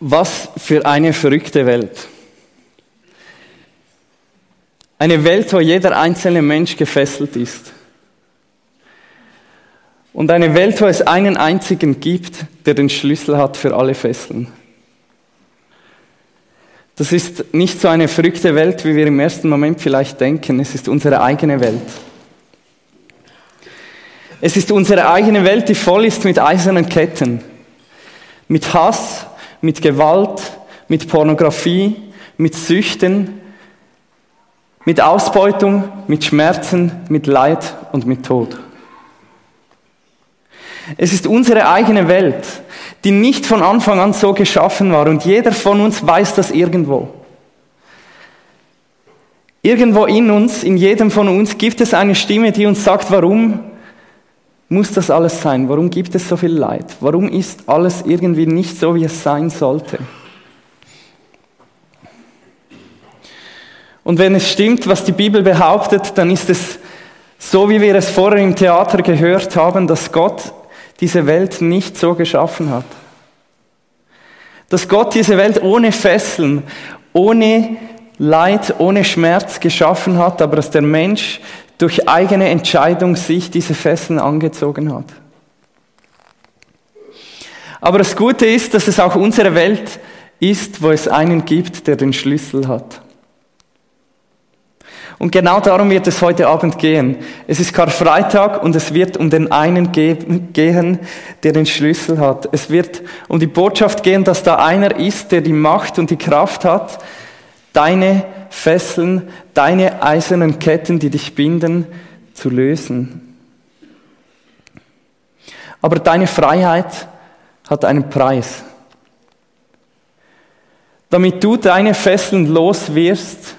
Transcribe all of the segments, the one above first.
Was für eine verrückte Welt. Eine Welt, wo jeder einzelne Mensch gefesselt ist. Und eine Welt, wo es einen einzigen gibt, der den Schlüssel hat für alle Fesseln. Das ist nicht so eine verrückte Welt, wie wir im ersten Moment vielleicht denken. Es ist unsere eigene Welt. Es ist unsere eigene Welt, die voll ist mit eisernen Ketten, mit Hass, mit Gewalt, mit Pornografie, mit Süchten, mit Ausbeutung, mit Schmerzen, mit Leid und mit Tod. Es ist unsere eigene Welt, die nicht von Anfang an so geschaffen war und jeder von uns weiß das irgendwo. Irgendwo in uns, in jedem von uns gibt es eine Stimme, die uns sagt, warum muss das alles sein? Warum gibt es so viel Leid? Warum ist alles irgendwie nicht so, wie es sein sollte? Und wenn es stimmt, was die Bibel behauptet, dann ist es so, wie wir es vorher im Theater gehört haben, dass Gott diese Welt nicht so geschaffen hat. Dass Gott diese Welt ohne Fesseln, ohne Leid, ohne Schmerz geschaffen hat, aber dass der Mensch durch eigene Entscheidung sich diese Fesseln angezogen hat. Aber das Gute ist, dass es auch unsere Welt ist, wo es einen gibt, der den Schlüssel hat. Und genau darum wird es heute Abend gehen. Es ist Karfreitag und es wird um den einen gehen, der den Schlüssel hat. Es wird um die Botschaft gehen, dass da einer ist, der die Macht und die Kraft hat, deine Fesseln, deine eisernen Ketten, die dich binden, zu lösen. Aber deine Freiheit hat einen Preis. Damit du deine Fesseln los wirst,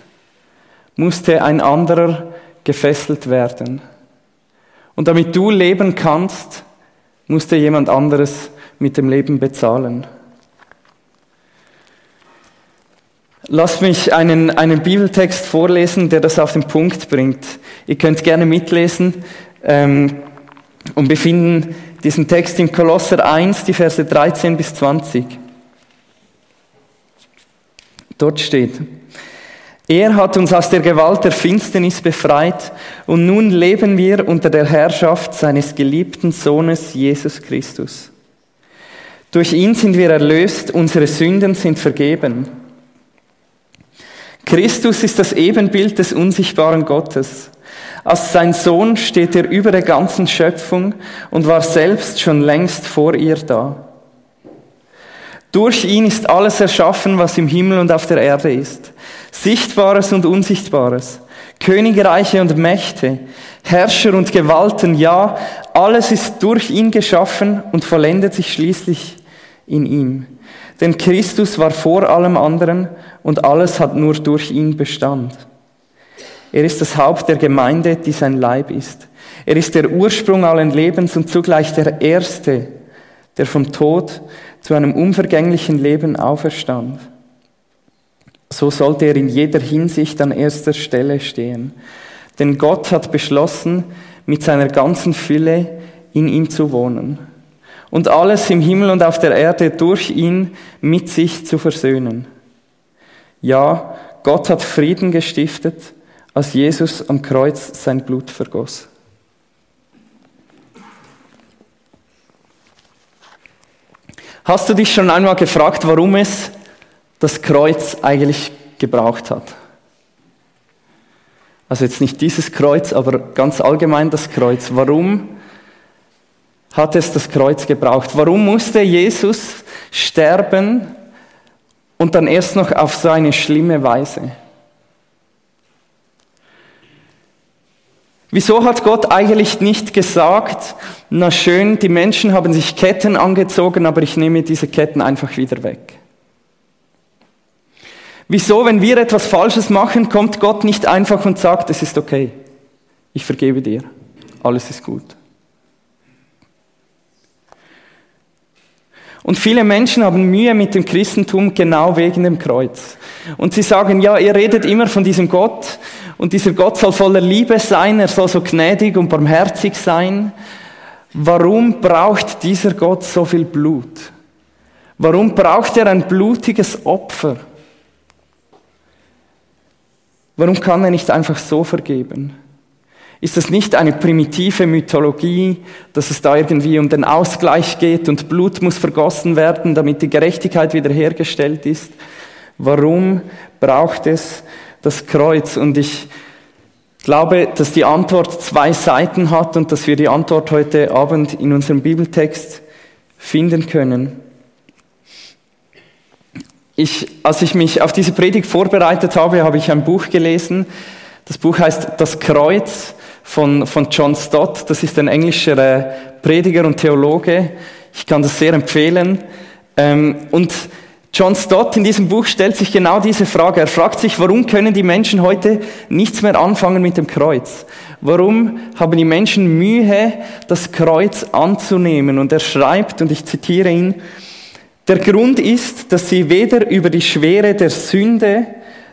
musste ein anderer gefesselt werden. Und damit du leben kannst, musste jemand anderes mit dem Leben bezahlen. Lass mich einen, einen Bibeltext vorlesen, der das auf den Punkt bringt. Ihr könnt gerne mitlesen ähm, und befinden diesen Text in Kolosser 1, die Verse 13 bis 20. Dort steht, er hat uns aus der Gewalt der Finsternis befreit und nun leben wir unter der Herrschaft seines geliebten Sohnes Jesus Christus. Durch ihn sind wir erlöst, unsere Sünden sind vergeben. Christus ist das Ebenbild des unsichtbaren Gottes. Als sein Sohn steht er über der ganzen Schöpfung und war selbst schon längst vor ihr da. Durch ihn ist alles erschaffen, was im Himmel und auf der Erde ist. Sichtbares und Unsichtbares. Königreiche und Mächte. Herrscher und Gewalten. Ja, alles ist durch ihn geschaffen und vollendet sich schließlich in ihm. Denn Christus war vor allem anderen und alles hat nur durch ihn Bestand. Er ist das Haupt der Gemeinde, die sein Leib ist. Er ist der Ursprung allen Lebens und zugleich der Erste, der vom Tod zu einem unvergänglichen Leben auferstand. So sollte er in jeder Hinsicht an erster Stelle stehen. Denn Gott hat beschlossen, mit seiner ganzen Fülle in ihm zu wohnen und alles im Himmel und auf der Erde durch ihn mit sich zu versöhnen. Ja, Gott hat Frieden gestiftet, als Jesus am Kreuz sein Blut vergoss. Hast du dich schon einmal gefragt, warum es das Kreuz eigentlich gebraucht hat? Also jetzt nicht dieses Kreuz, aber ganz allgemein das Kreuz. Warum hat es das Kreuz gebraucht? Warum musste Jesus sterben und dann erst noch auf so eine schlimme Weise? Wieso hat Gott eigentlich nicht gesagt, na schön, die Menschen haben sich Ketten angezogen, aber ich nehme diese Ketten einfach wieder weg? Wieso, wenn wir etwas Falsches machen, kommt Gott nicht einfach und sagt, es ist okay, ich vergebe dir, alles ist gut? Und viele Menschen haben Mühe mit dem Christentum genau wegen dem Kreuz. Und sie sagen, ja, ihr redet immer von diesem Gott und dieser Gott soll voller Liebe sein, er soll so gnädig und barmherzig sein. Warum braucht dieser Gott so viel Blut? Warum braucht er ein blutiges Opfer? Warum kann er nicht einfach so vergeben? Ist das nicht eine primitive Mythologie, dass es da irgendwie um den Ausgleich geht und Blut muss vergossen werden, damit die Gerechtigkeit wiederhergestellt ist? Warum braucht es das Kreuz? Und ich glaube, dass die Antwort zwei Seiten hat und dass wir die Antwort heute Abend in unserem Bibeltext finden können. Ich, als ich mich auf diese Predigt vorbereitet habe, habe ich ein Buch gelesen. Das Buch heißt Das Kreuz von, von John Stott. Das ist ein englischer äh, Prediger und Theologe. Ich kann das sehr empfehlen. Ähm, und John Stott in diesem Buch stellt sich genau diese Frage. Er fragt sich, warum können die Menschen heute nichts mehr anfangen mit dem Kreuz? Warum haben die Menschen Mühe, das Kreuz anzunehmen? Und er schreibt, und ich zitiere ihn, der Grund ist, dass sie weder über die Schwere der Sünde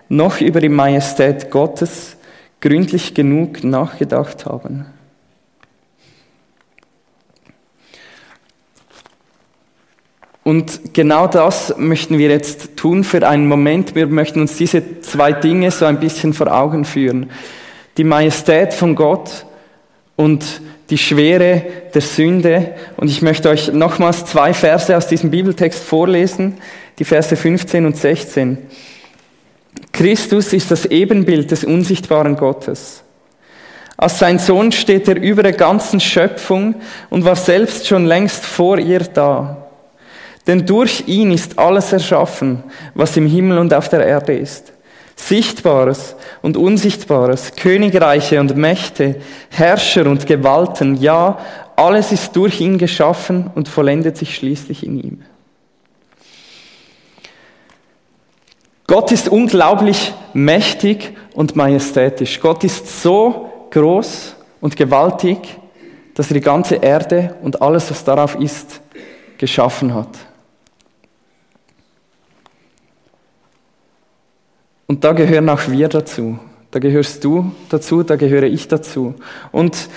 noch über die Majestät Gottes gründlich genug nachgedacht haben. Und genau das möchten wir jetzt tun für einen Moment. Wir möchten uns diese zwei Dinge so ein bisschen vor Augen führen. Die Majestät von Gott und die Schwere der Sünde. Und ich möchte euch nochmals zwei Verse aus diesem Bibeltext vorlesen, die Verse 15 und 16. Christus ist das Ebenbild des unsichtbaren Gottes. Als sein Sohn steht er über der ganzen Schöpfung und war selbst schon längst vor ihr da. Denn durch ihn ist alles erschaffen, was im Himmel und auf der Erde ist. Sichtbares und Unsichtbares, Königreiche und Mächte, Herrscher und Gewalten, ja, alles ist durch ihn geschaffen und vollendet sich schließlich in ihm. Gott ist unglaublich mächtig und majestätisch. Gott ist so groß und gewaltig, dass er die ganze Erde und alles, was darauf ist, geschaffen hat. Und da gehören auch wir dazu. Da gehörst du dazu, da gehöre ich dazu. Und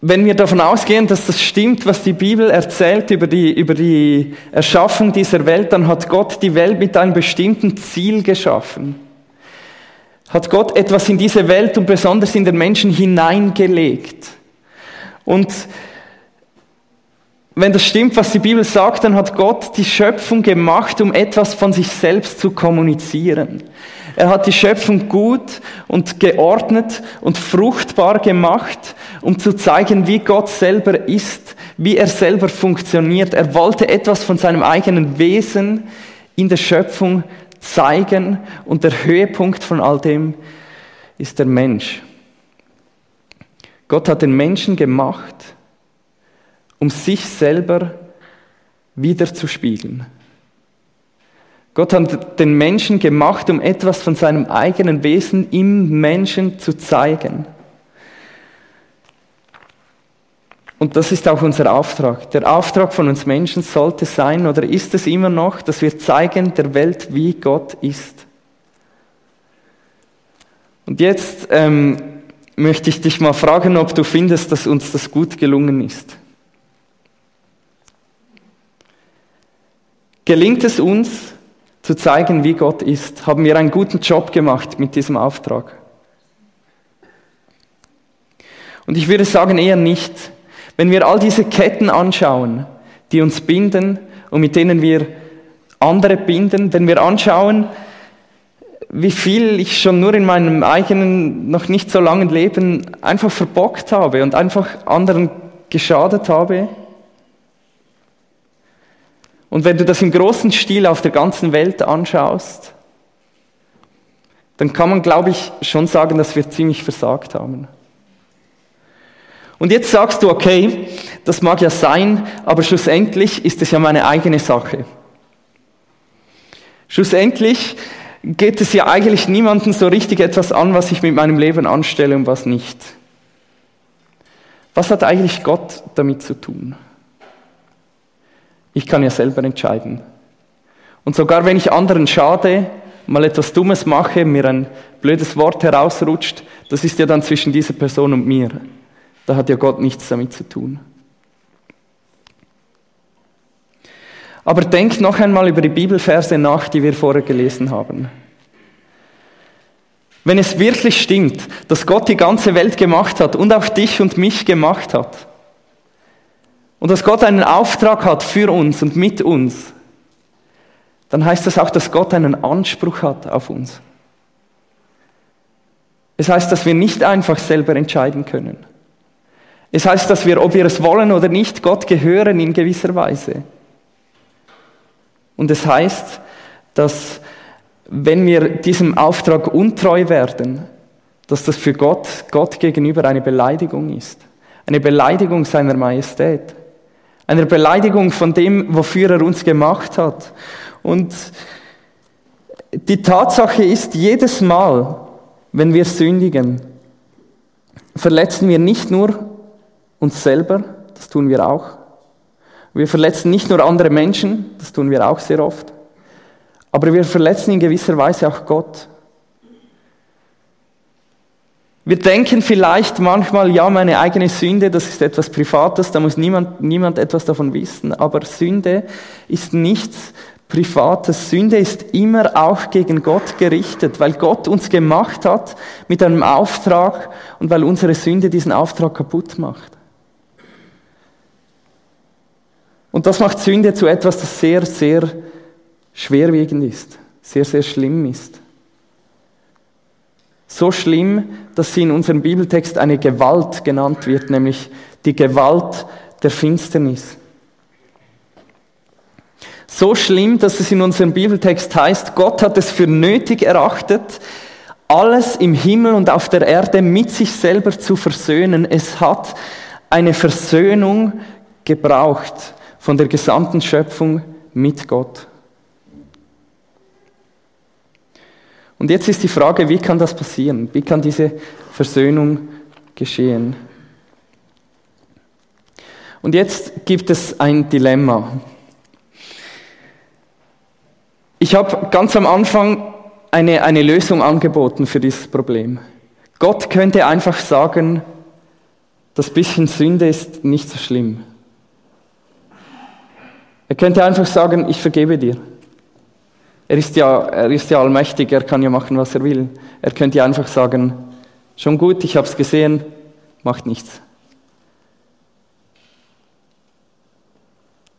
wenn wir davon ausgehen, dass das stimmt, was die Bibel erzählt über die, über die Erschaffung dieser Welt, dann hat Gott die Welt mit einem bestimmten Ziel geschaffen. Hat Gott etwas in diese Welt und besonders in den Menschen hineingelegt. Und wenn das stimmt, was die Bibel sagt, dann hat Gott die Schöpfung gemacht, um etwas von sich selbst zu kommunizieren. Er hat die Schöpfung gut und geordnet und fruchtbar gemacht, um zu zeigen, wie Gott selber ist, wie er selber funktioniert. Er wollte etwas von seinem eigenen Wesen in der Schöpfung zeigen und der Höhepunkt von all dem ist der Mensch. Gott hat den Menschen gemacht, um sich selber wiederzuspiegeln. Gott hat den Menschen gemacht, um etwas von seinem eigenen Wesen im Menschen zu zeigen. Und das ist auch unser Auftrag. Der Auftrag von uns Menschen sollte sein, oder ist es immer noch, dass wir zeigen der Welt, wie Gott ist. Und jetzt ähm, möchte ich dich mal fragen, ob du findest, dass uns das gut gelungen ist. Gelingt es uns, zu zeigen, wie Gott ist? Haben wir einen guten Job gemacht mit diesem Auftrag? Und ich würde sagen eher nicht. Wenn wir all diese Ketten anschauen, die uns binden und mit denen wir andere binden, wenn wir anschauen, wie viel ich schon nur in meinem eigenen, noch nicht so langen Leben einfach verbockt habe und einfach anderen geschadet habe, und wenn du das im großen Stil auf der ganzen Welt anschaust, dann kann man, glaube ich, schon sagen, dass wir ziemlich versagt haben. Und jetzt sagst du, okay, das mag ja sein, aber schlussendlich ist es ja meine eigene Sache. Schlussendlich geht es ja eigentlich niemandem so richtig etwas an, was ich mit meinem Leben anstelle und was nicht. Was hat eigentlich Gott damit zu tun? Ich kann ja selber entscheiden. Und sogar wenn ich anderen schade, mal etwas Dummes mache, mir ein blödes Wort herausrutscht, das ist ja dann zwischen dieser Person und mir. Da hat ja Gott nichts damit zu tun. Aber denkt noch einmal über die Bibelverse nach, die wir vorher gelesen haben. Wenn es wirklich stimmt, dass Gott die ganze Welt gemacht hat und auch dich und mich gemacht hat, und dass Gott einen Auftrag hat für uns und mit uns, dann heißt das auch, dass Gott einen Anspruch hat auf uns. Es heißt, dass wir nicht einfach selber entscheiden können. Es heißt, dass wir, ob wir es wollen oder nicht, Gott gehören in gewisser Weise. Und es heißt, dass wenn wir diesem Auftrag untreu werden, dass das für Gott, Gott gegenüber eine Beleidigung ist. Eine Beleidigung seiner Majestät. Eine Beleidigung von dem, wofür er uns gemacht hat. Und die Tatsache ist, jedes Mal, wenn wir sündigen, verletzen wir nicht nur uns selber, das tun wir auch. Wir verletzen nicht nur andere Menschen, das tun wir auch sehr oft, aber wir verletzen in gewisser Weise auch Gott. Wir denken vielleicht manchmal, ja, meine eigene Sünde, das ist etwas Privates, da muss niemand, niemand etwas davon wissen, aber Sünde ist nichts Privates. Sünde ist immer auch gegen Gott gerichtet, weil Gott uns gemacht hat mit einem Auftrag und weil unsere Sünde diesen Auftrag kaputt macht. Und das macht Sünde zu etwas, das sehr, sehr schwerwiegend ist, sehr, sehr schlimm ist. So schlimm, dass sie in unserem Bibeltext eine Gewalt genannt wird, nämlich die Gewalt der Finsternis. So schlimm, dass es in unserem Bibeltext heißt, Gott hat es für nötig erachtet, alles im Himmel und auf der Erde mit sich selber zu versöhnen. Es hat eine Versöhnung gebraucht von der gesamten Schöpfung mit Gott. Und jetzt ist die Frage, wie kann das passieren? Wie kann diese Versöhnung geschehen? Und jetzt gibt es ein Dilemma. Ich habe ganz am Anfang eine, eine Lösung angeboten für dieses Problem. Gott könnte einfach sagen, das bisschen Sünde ist nicht so schlimm. Er könnte einfach sagen, ich vergebe dir. Er ist ja, er ist ja allmächtig, er kann ja machen, was er will. Er könnte ja einfach sagen, schon gut, ich habe es gesehen, macht nichts.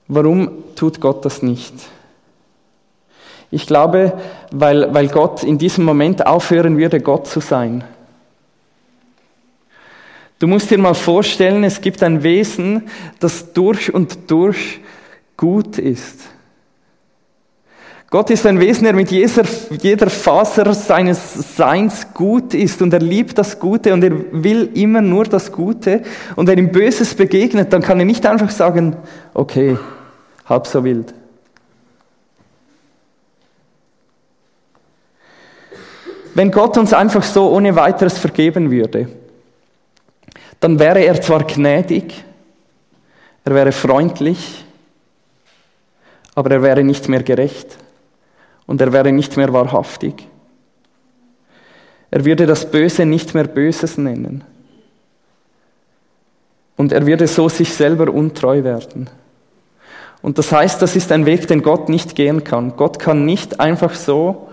Warum tut Gott das nicht? Ich glaube, weil, weil Gott in diesem Moment aufhören würde, Gott zu sein. Du musst dir mal vorstellen, es gibt ein Wesen, das durch und durch gut ist. Gott ist ein Wesen, der mit jeder, jeder Faser seines Seins gut ist und er liebt das Gute und er will immer nur das Gute. Und wenn ihm Böses begegnet, dann kann er nicht einfach sagen, okay, halb so wild. Wenn Gott uns einfach so ohne weiteres vergeben würde, dann wäre er zwar gnädig, er wäre freundlich, aber er wäre nicht mehr gerecht und er wäre nicht mehr wahrhaftig. Er würde das Böse nicht mehr Böses nennen. Und er würde so sich selber untreu werden. Und das heißt, das ist ein Weg, den Gott nicht gehen kann. Gott kann nicht einfach so,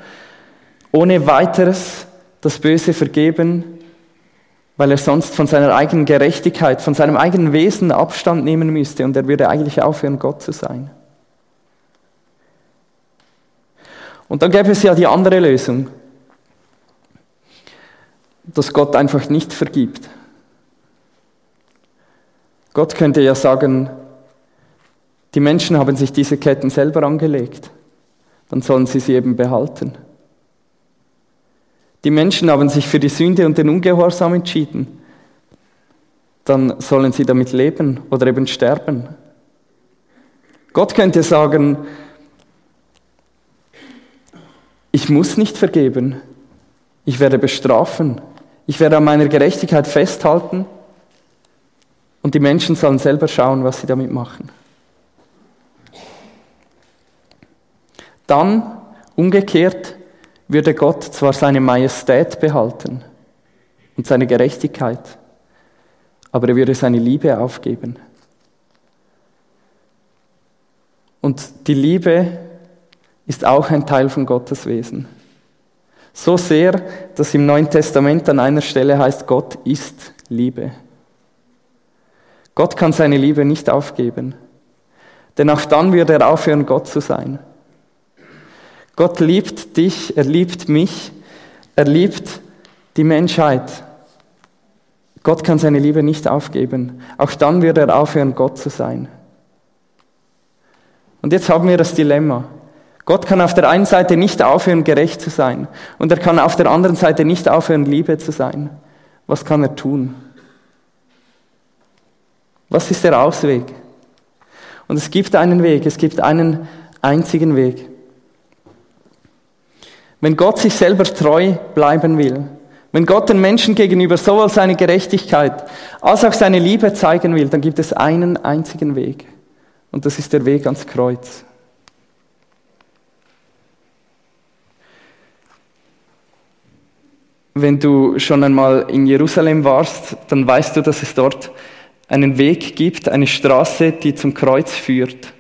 ohne weiteres, das Böse vergeben, weil er sonst von seiner eigenen Gerechtigkeit, von seinem eigenen Wesen Abstand nehmen müsste und er würde eigentlich aufhören, Gott zu sein. Und dann gäbe es ja die andere Lösung, dass Gott einfach nicht vergibt. Gott könnte ja sagen, die Menschen haben sich diese Ketten selber angelegt, dann sollen sie sie eben behalten. Die Menschen haben sich für die Sünde und den Ungehorsam entschieden, dann sollen sie damit leben oder eben sterben. Gott könnte sagen, ich muss nicht vergeben. Ich werde bestrafen. Ich werde an meiner Gerechtigkeit festhalten. Und die Menschen sollen selber schauen, was sie damit machen. Dann, umgekehrt, würde Gott zwar seine Majestät behalten und seine Gerechtigkeit, aber er würde seine Liebe aufgeben. Und die Liebe ist auch ein Teil von Gottes Wesen. So sehr, dass im Neuen Testament an einer Stelle heißt, Gott ist Liebe. Gott kann seine Liebe nicht aufgeben, denn auch dann würde er aufhören, Gott zu sein. Gott liebt dich, er liebt mich, er liebt die Menschheit. Gott kann seine Liebe nicht aufgeben. Auch dann würde er aufhören, Gott zu sein. Und jetzt haben wir das Dilemma. Gott kann auf der einen Seite nicht aufhören, gerecht zu sein. Und er kann auf der anderen Seite nicht aufhören, Liebe zu sein. Was kann er tun? Was ist der Ausweg? Und es gibt einen Weg, es gibt einen einzigen Weg. Wenn Gott sich selber treu bleiben will, wenn Gott den Menschen gegenüber sowohl seine Gerechtigkeit als auch seine Liebe zeigen will, dann gibt es einen einzigen Weg. Und das ist der Weg ans Kreuz. Wenn du schon einmal in Jerusalem warst, dann weißt du, dass es dort einen Weg gibt, eine Straße, die zum Kreuz führt.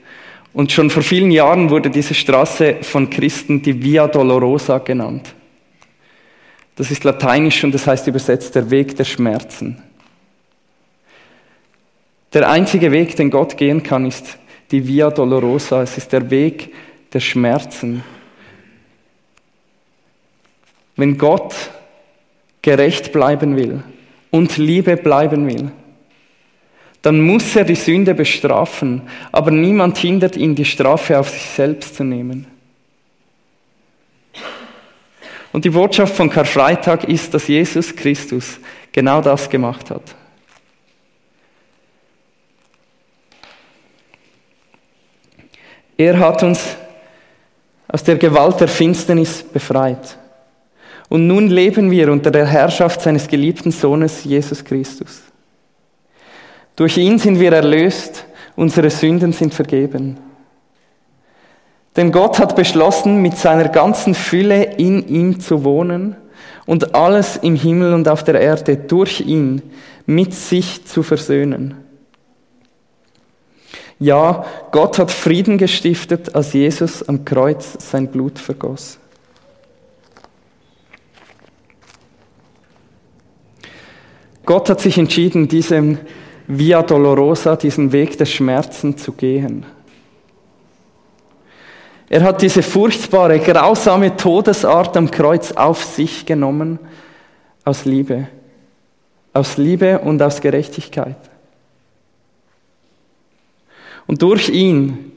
Und schon vor vielen Jahren wurde diese Straße von Christen die Via Dolorosa genannt. Das ist lateinisch und das heißt übersetzt der Weg der Schmerzen. Der einzige Weg, den Gott gehen kann, ist die Via Dolorosa. Es ist der Weg der Schmerzen. Wenn Gott gerecht bleiben will und Liebe bleiben will, dann muss er die Sünde bestrafen, aber niemand hindert ihn, die Strafe auf sich selbst zu nehmen. Und die Botschaft von Karfreitag ist, dass Jesus Christus genau das gemacht hat. Er hat uns aus der Gewalt der Finsternis befreit. Und nun leben wir unter der Herrschaft seines geliebten Sohnes Jesus Christus. Durch ihn sind wir erlöst, unsere Sünden sind vergeben. Denn Gott hat beschlossen, mit seiner ganzen Fülle in ihm zu wohnen und alles im Himmel und auf der Erde durch ihn mit sich zu versöhnen. Ja, Gott hat Frieden gestiftet, als Jesus am Kreuz sein Blut vergoss. Gott hat sich entschieden, diesem Via Dolorosa, diesen Weg des Schmerzen zu gehen. Er hat diese furchtbare, grausame Todesart am Kreuz auf sich genommen, aus Liebe. Aus Liebe und aus Gerechtigkeit. Und durch ihn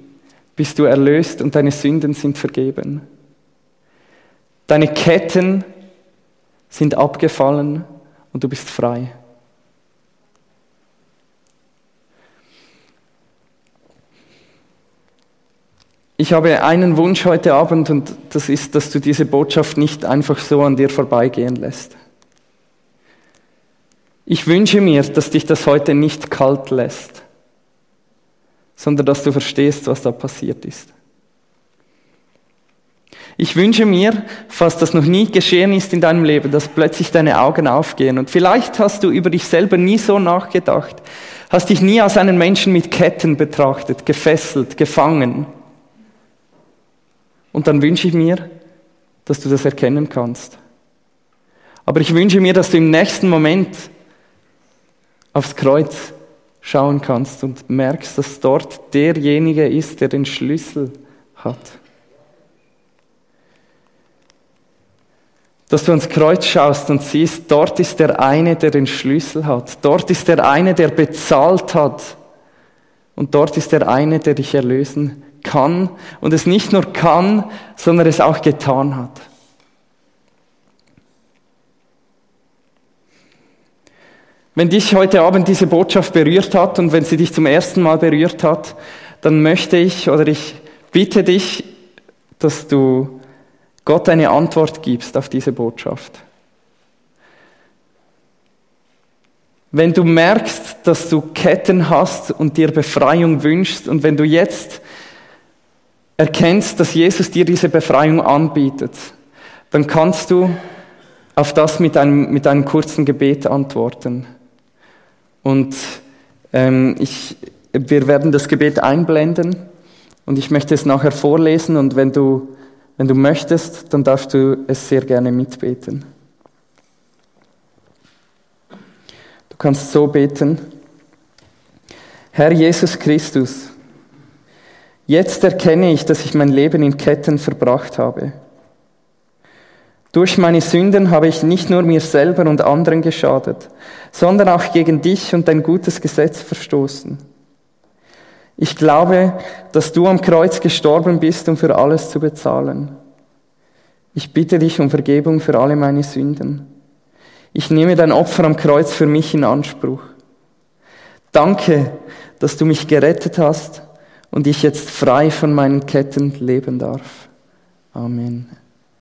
bist du erlöst und deine Sünden sind vergeben. Deine Ketten sind abgefallen und du bist frei. Ich habe einen Wunsch heute Abend und das ist, dass du diese Botschaft nicht einfach so an dir vorbeigehen lässt. Ich wünsche mir, dass dich das heute nicht kalt lässt, sondern dass du verstehst, was da passiert ist. Ich wünsche mir, falls das noch nie geschehen ist in deinem Leben, dass plötzlich deine Augen aufgehen. Und vielleicht hast du über dich selber nie so nachgedacht, hast dich nie als einen Menschen mit Ketten betrachtet, gefesselt, gefangen. Und dann wünsche ich mir, dass du das erkennen kannst. Aber ich wünsche mir, dass du im nächsten Moment aufs Kreuz schauen kannst und merkst, dass dort derjenige ist, der den Schlüssel hat. Dass du ans Kreuz schaust und siehst, dort ist der eine, der den Schlüssel hat. Dort ist der eine, der bezahlt hat. Und dort ist der eine, der dich erlösen kann und es nicht nur kann, sondern es auch getan hat. Wenn dich heute Abend diese Botschaft berührt hat und wenn sie dich zum ersten Mal berührt hat, dann möchte ich oder ich bitte dich, dass du Gott eine Antwort gibst auf diese Botschaft. Wenn du merkst, dass du Ketten hast und dir Befreiung wünschst und wenn du jetzt erkennst, dass Jesus dir diese Befreiung anbietet, dann kannst du auf das mit einem, mit einem kurzen Gebet antworten. Und ähm, ich, wir werden das Gebet einblenden Und ich möchte es nachher vorlesen und wenn du, wenn du möchtest, dann darfst du es sehr gerne mitbeten. Du kannst so beten. Herr Jesus Christus, jetzt erkenne ich, dass ich mein Leben in Ketten verbracht habe. Durch meine Sünden habe ich nicht nur mir selber und anderen geschadet, sondern auch gegen dich und dein gutes Gesetz verstoßen. Ich glaube, dass du am Kreuz gestorben bist, um für alles zu bezahlen. Ich bitte dich um Vergebung für alle meine Sünden. Ich nehme dein Opfer am Kreuz für mich in Anspruch. Danke, dass du mich gerettet hast und ich jetzt frei von meinen Ketten leben darf. Amen.